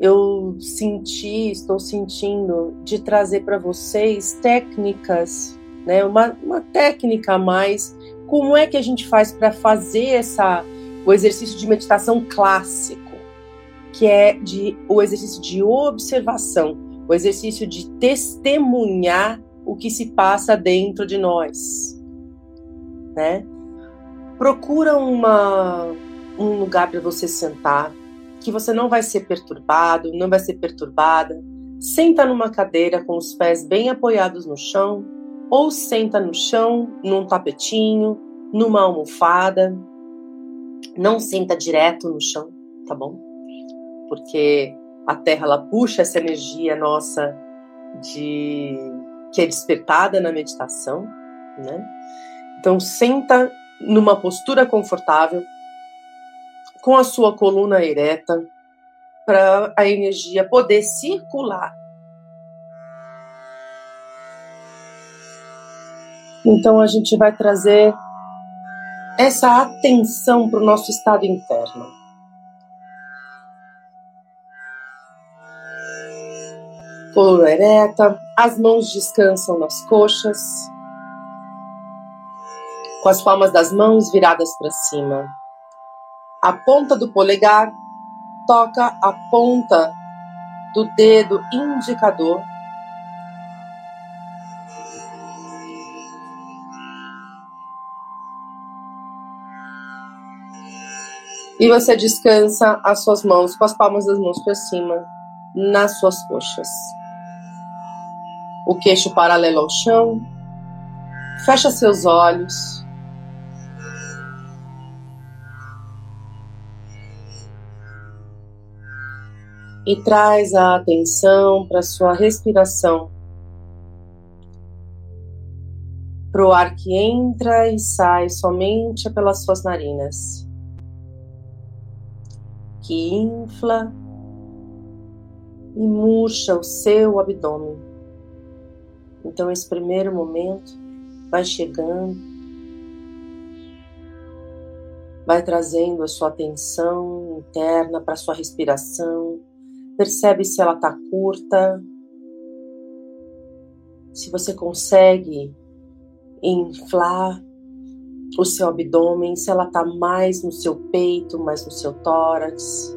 eu senti, estou sentindo de trazer para vocês técnicas, né? Uma, uma técnica a mais. Como é que a gente faz para fazer essa o exercício de meditação clássico, que é de o exercício de observação, o exercício de testemunhar o que se passa dentro de nós, né? Procura uma um lugar para você sentar, que você não vai ser perturbado, não vai ser perturbada. Senta numa cadeira com os pés bem apoiados no chão, ou senta no chão, num tapetinho, numa almofada. Não senta direto no chão, tá bom? Porque a terra ela puxa essa energia nossa de que é despertada na meditação, né? Então senta numa postura confortável, com a sua coluna ereta para a energia poder circular. Então a gente vai trazer essa atenção para o nosso estado interno. Coluna ereta, as mãos descansam nas coxas, com as palmas das mãos viradas para cima. A ponta do polegar toca a ponta do dedo indicador E você descansa as suas mãos com as palmas das mãos para cima nas suas coxas. O queixo paralelo ao chão. Fecha seus olhos. E traz a atenção para sua respiração, para o ar que entra e sai somente pelas suas narinas, que infla e murcha o seu abdômen. Então, esse primeiro momento vai chegando, vai trazendo a sua atenção interna para a sua respiração Percebe se ela está curta, se você consegue inflar o seu abdômen, se ela está mais no seu peito, mais no seu tórax.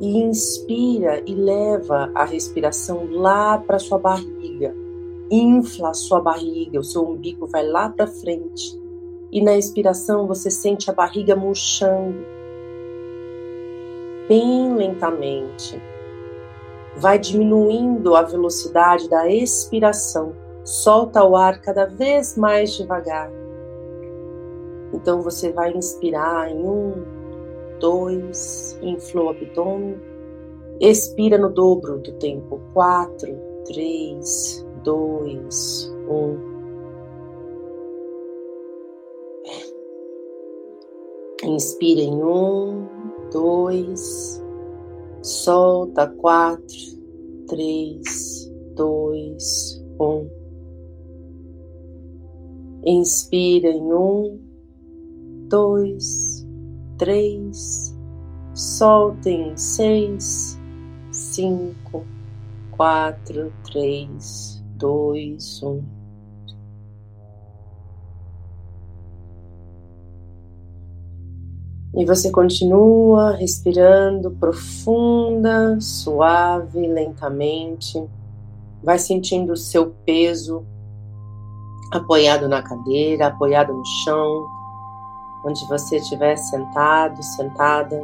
E inspira e leva a respiração lá para sua barriga. Infla a sua barriga, o seu umbigo vai lá para frente. E na expiração você sente a barriga murchando bem lentamente. Vai diminuindo a velocidade da expiração. Solta o ar cada vez mais devagar. Então você vai inspirar em um, dois, infla o abdômen. Expira no dobro do tempo. Quatro, três, dois, um. Inspira em um, dois, solta quatro, três, dois, um. Inspira em um, dois, três, solta em seis, cinco, quatro, três, dois, um. E você continua respirando profunda, suave, lentamente. Vai sentindo o seu peso apoiado na cadeira, apoiado no chão, onde você estiver sentado, sentada.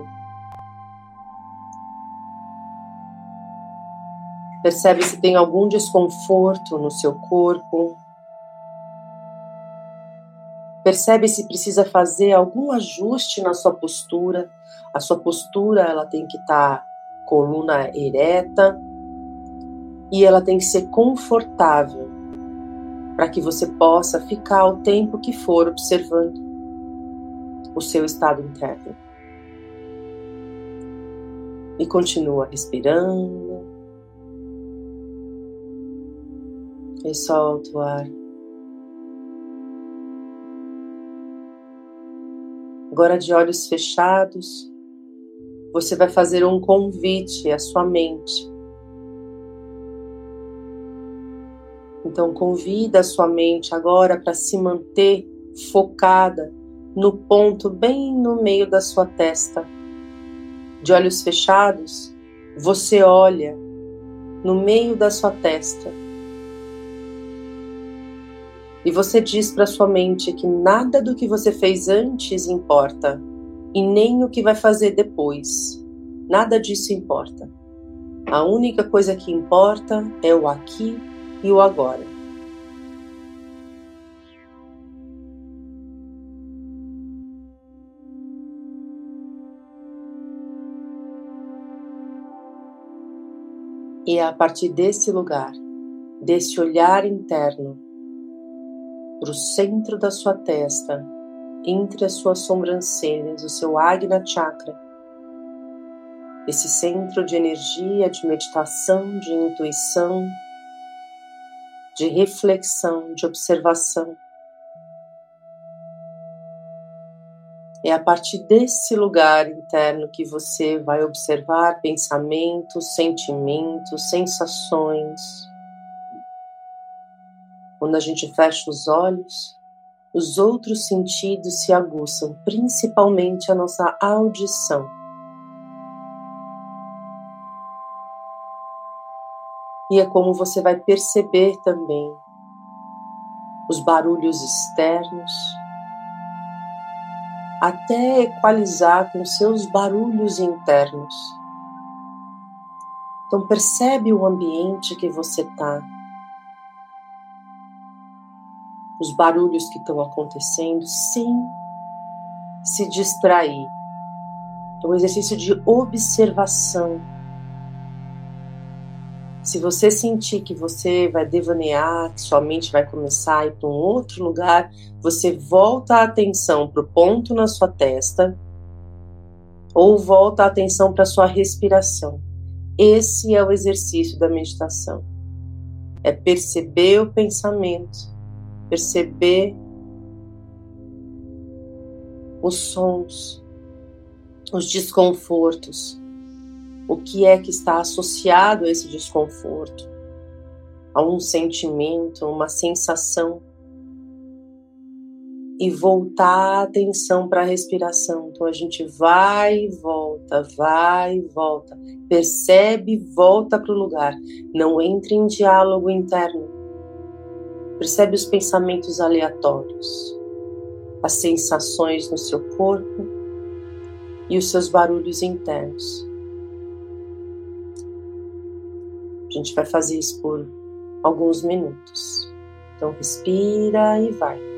Percebe se tem algum desconforto no seu corpo. Percebe se precisa fazer algum ajuste na sua postura. A sua postura ela tem que estar tá coluna ereta e ela tem que ser confortável para que você possa ficar o tempo que for observando o seu estado interno. E continua respirando. E solta o ar. Agora, de olhos fechados, você vai fazer um convite à sua mente. Então, convida a sua mente agora para se manter focada no ponto bem no meio da sua testa. De olhos fechados, você olha no meio da sua testa e você diz para sua mente que nada do que você fez antes importa e nem o que vai fazer depois. Nada disso importa. A única coisa que importa é o aqui e o agora. E é a partir desse lugar, desse olhar interno, para o centro da sua testa, entre as suas sobrancelhas, o seu Agna Chakra, esse centro de energia, de meditação, de intuição, de reflexão, de observação. É a partir desse lugar interno que você vai observar pensamentos, sentimentos, sensações, quando a gente fecha os olhos, os outros sentidos se aguçam, principalmente a nossa audição. E é como você vai perceber também os barulhos externos, até equalizar com seus barulhos internos. Então percebe o ambiente que você está os barulhos que estão acontecendo sem se distrair. É um exercício de observação. Se você sentir que você vai devanear, que sua mente vai começar a ir para um outro lugar, você volta a atenção para o ponto na sua testa ou volta a atenção para a sua respiração. Esse é o exercício da meditação. É perceber o pensamento perceber os sons, os desconfortos, o que é que está associado a esse desconforto, a um sentimento, uma sensação, e voltar a atenção para a respiração. Então a gente vai e volta, vai e volta, percebe e volta para o lugar. Não entre em diálogo interno Percebe os pensamentos aleatórios, as sensações no seu corpo e os seus barulhos internos. A gente vai fazer isso por alguns minutos. Então, respira e vai.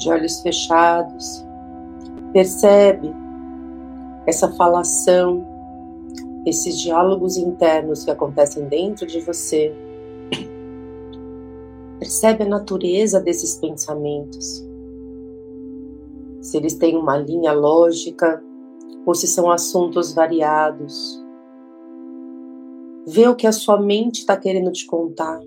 De olhos fechados. Percebe essa falação, esses diálogos internos que acontecem dentro de você. Percebe a natureza desses pensamentos. Se eles têm uma linha lógica ou se são assuntos variados. Vê o que a sua mente está querendo te contar.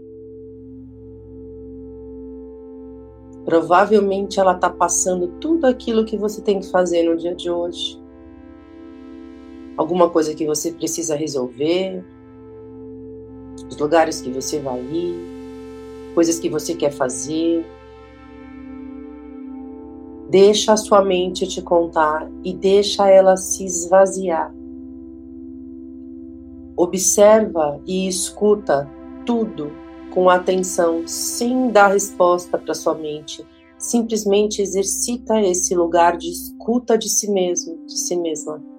Provavelmente ela está passando tudo aquilo que você tem que fazer no dia de hoje. Alguma coisa que você precisa resolver, os lugares que você vai ir, coisas que você quer fazer. Deixa a sua mente te contar e deixa ela se esvaziar. Observa e escuta tudo com atenção, sem dar resposta para sua mente. Simplesmente exercita esse lugar de escuta de si mesmo, de si mesma.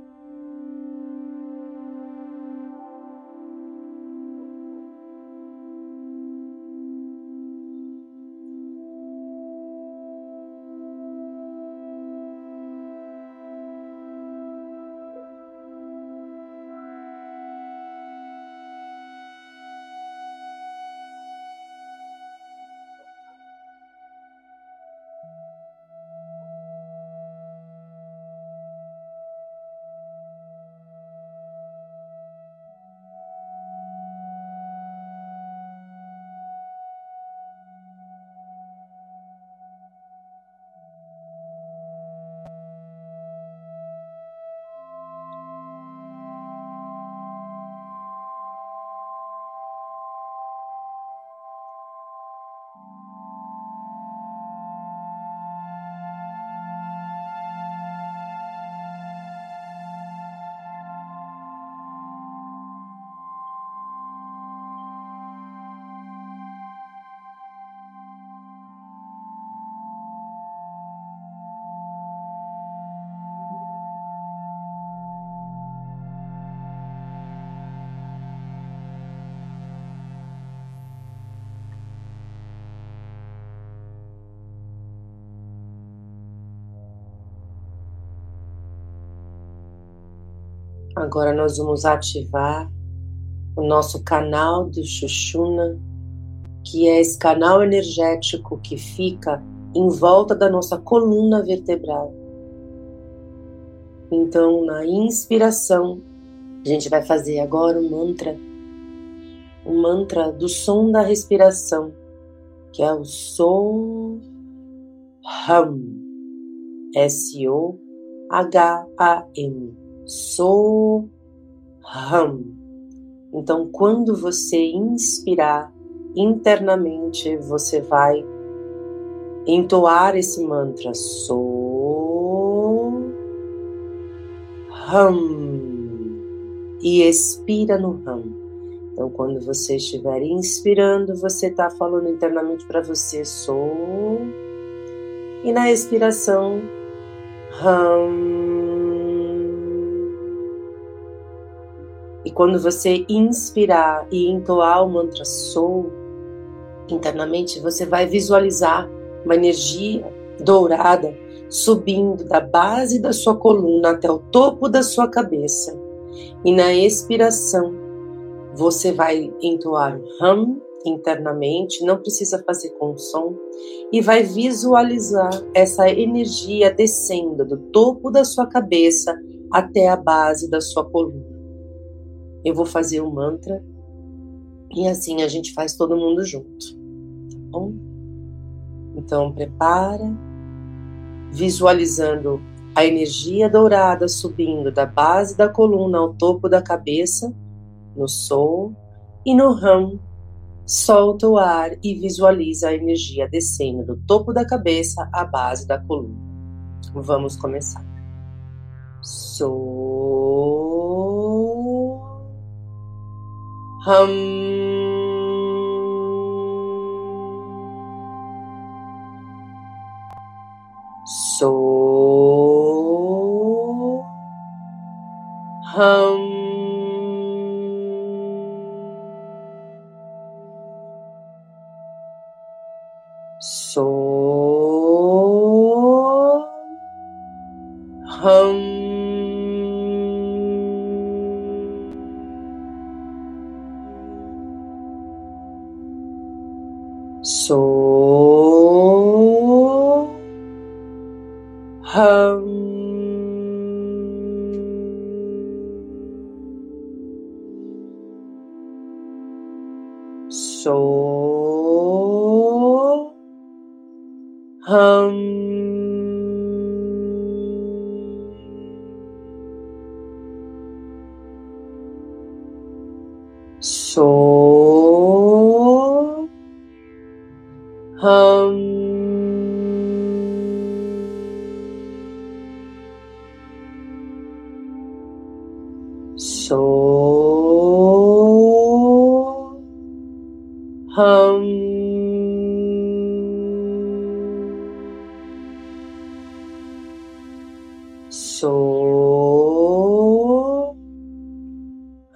Agora nós vamos ativar o nosso canal do Xuxuna, que é esse canal energético que fica em volta da nossa coluna vertebral. Então, na inspiração, a gente vai fazer agora o mantra, o mantra do som da respiração, que é o So Hum, S-O-H-A-M. Soham. Então, quando você inspirar internamente, você vai entoar esse mantra Soham e expira no Ram. Então, quando você estiver inspirando, você está falando internamente para você Sou e na expiração Ram. E quando você inspirar e entoar o mantra Sou, internamente você vai visualizar uma energia dourada subindo da base da sua coluna até o topo da sua cabeça. E na expiração, você vai entoar Ram internamente, não precisa fazer com som, e vai visualizar essa energia descendo do topo da sua cabeça até a base da sua coluna eu vou fazer o mantra e assim a gente faz todo mundo junto, tá bom? Então prepara, visualizando a energia dourada subindo da base da coluna ao topo da cabeça, no sol e no ram. Solta o ar e visualiza a energia descendo do topo da cabeça à base da coluna. Vamos começar. Sol hum. So. Hum. So. Hum. So hum.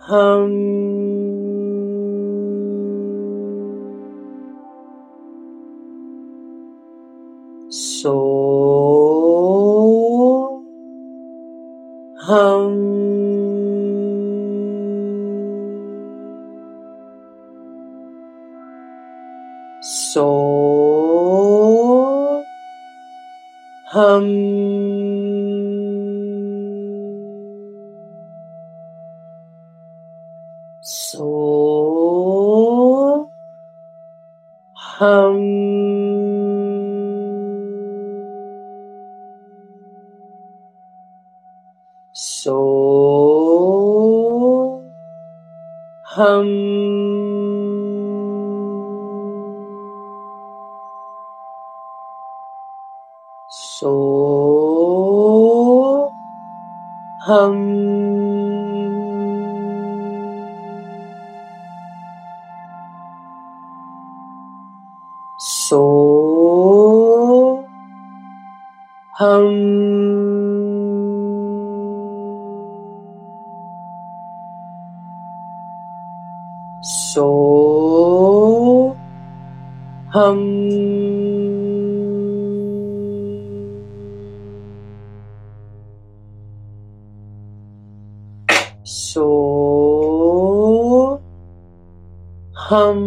Um, so hum. hum.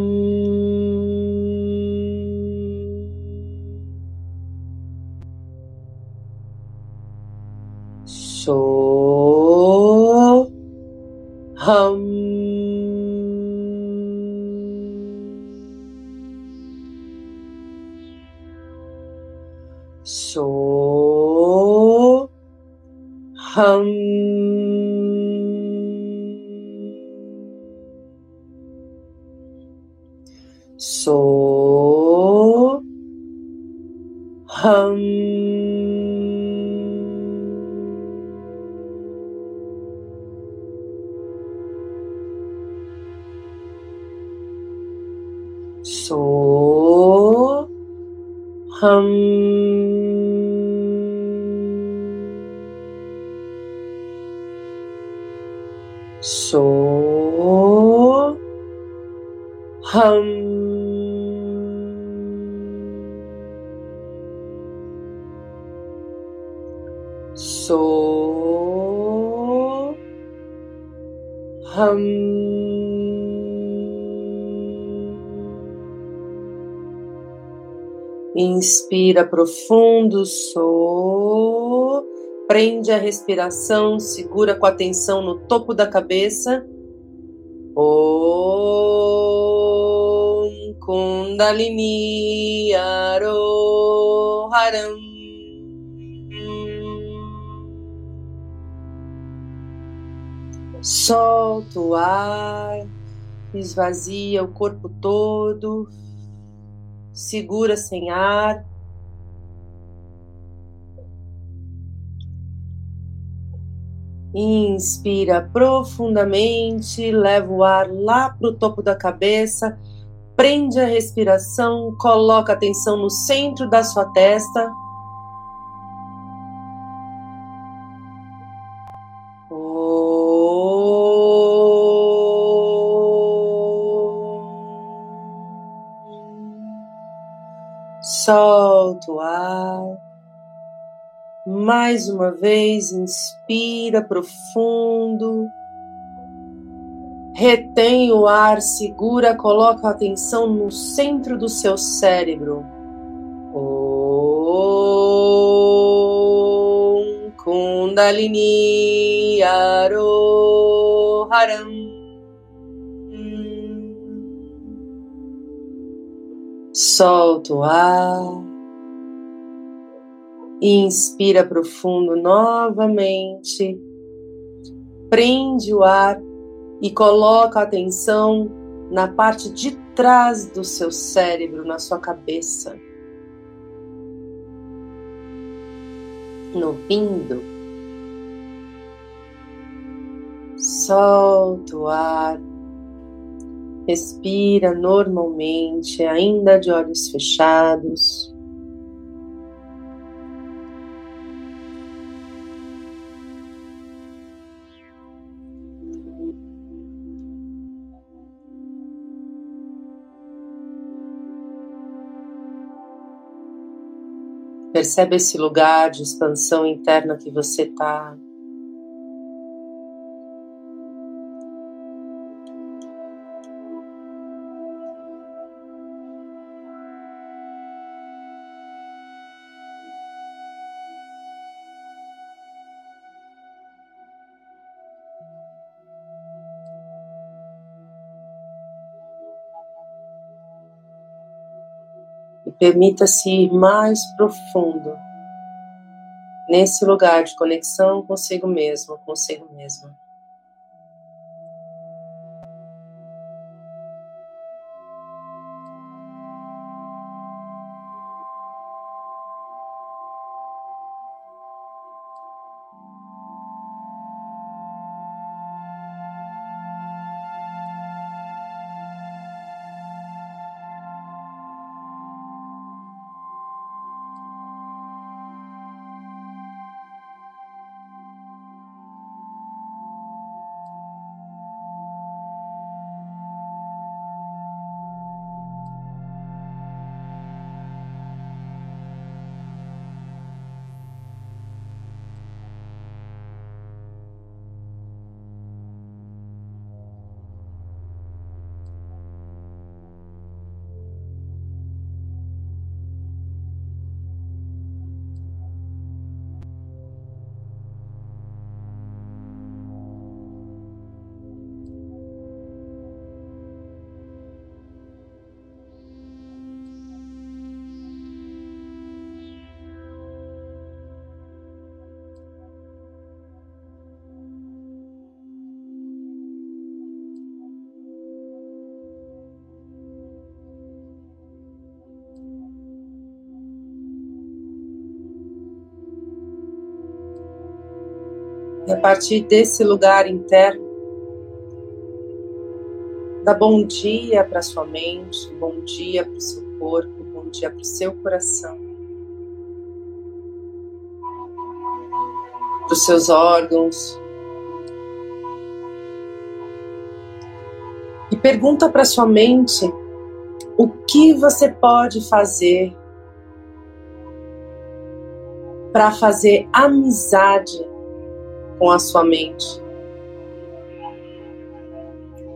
So hum. So hum. Inspira profundo, so. Prende a respiração, segura com atenção no topo da cabeça. Kundalini Aroharam. Solta o ar, esvazia o corpo todo, segura sem ar. Inspira profundamente, leva o ar lá para o topo da cabeça, prende a respiração, coloca a atenção no centro da sua testa. solta o ar. Mais uma vez, inspira profundo. Retém o ar, segura, coloca a atenção no centro do seu cérebro. Om Kundalini Aroharam. Solta o ar. Inspira profundo novamente. Prende o ar e coloca a atenção na parte de trás do seu cérebro, na sua cabeça. No vindo. Solta o ar. Respira normalmente, ainda de olhos fechados. Percebe esse lugar de expansão interna que você está. Permita-se ir mais profundo nesse lugar de conexão consigo mesmo, consigo mesma. A partir desse lugar interno, dá bom dia para sua mente, bom dia para o seu corpo, bom dia para o seu coração, para os seus órgãos. E pergunta para sua mente o que você pode fazer para fazer amizade com a sua mente.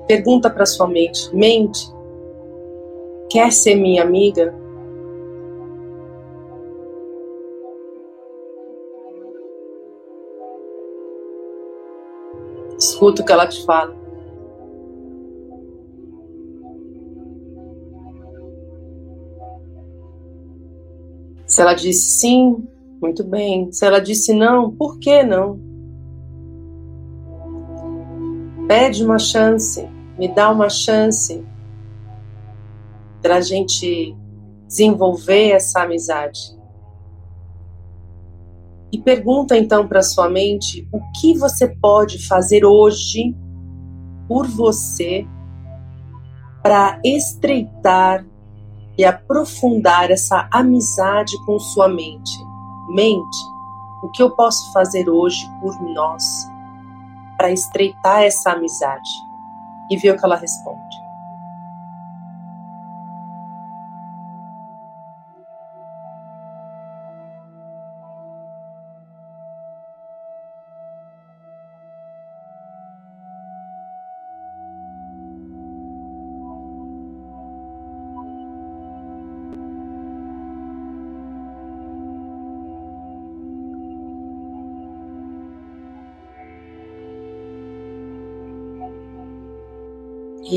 Pergunta para sua mente: mente, quer ser minha amiga? Escuta o que ela te fala. Se ela disse sim, muito bem. Se ela disse não, por que não? Pede uma chance, me dá uma chance para a gente desenvolver essa amizade. E pergunta então para sua mente o que você pode fazer hoje por você para estreitar e aprofundar essa amizade com sua mente. Mente, o que eu posso fazer hoje por nós? Para estreitar essa amizade e ver o que ela responde.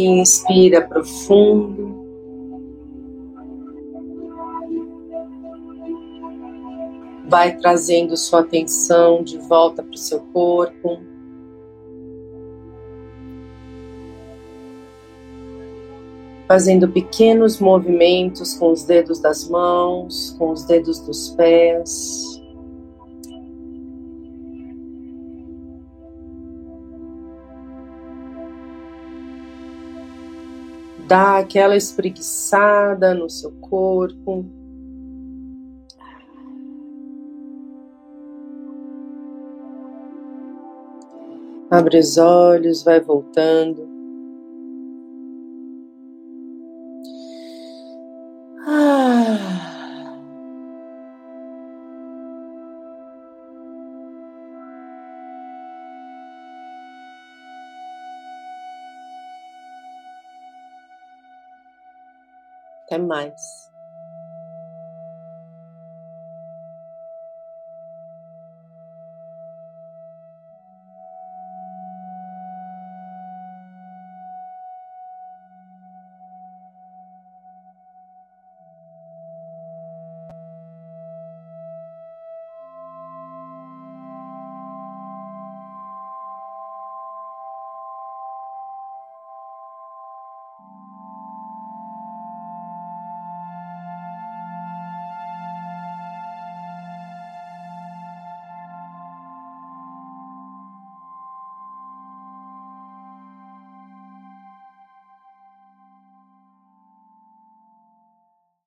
Inspira profundo. Vai trazendo sua atenção de volta para o seu corpo. Fazendo pequenos movimentos com os dedos das mãos, com os dedos dos pés. Dá aquela espreguiçada no seu corpo. Abre os olhos, vai voltando. Até mais.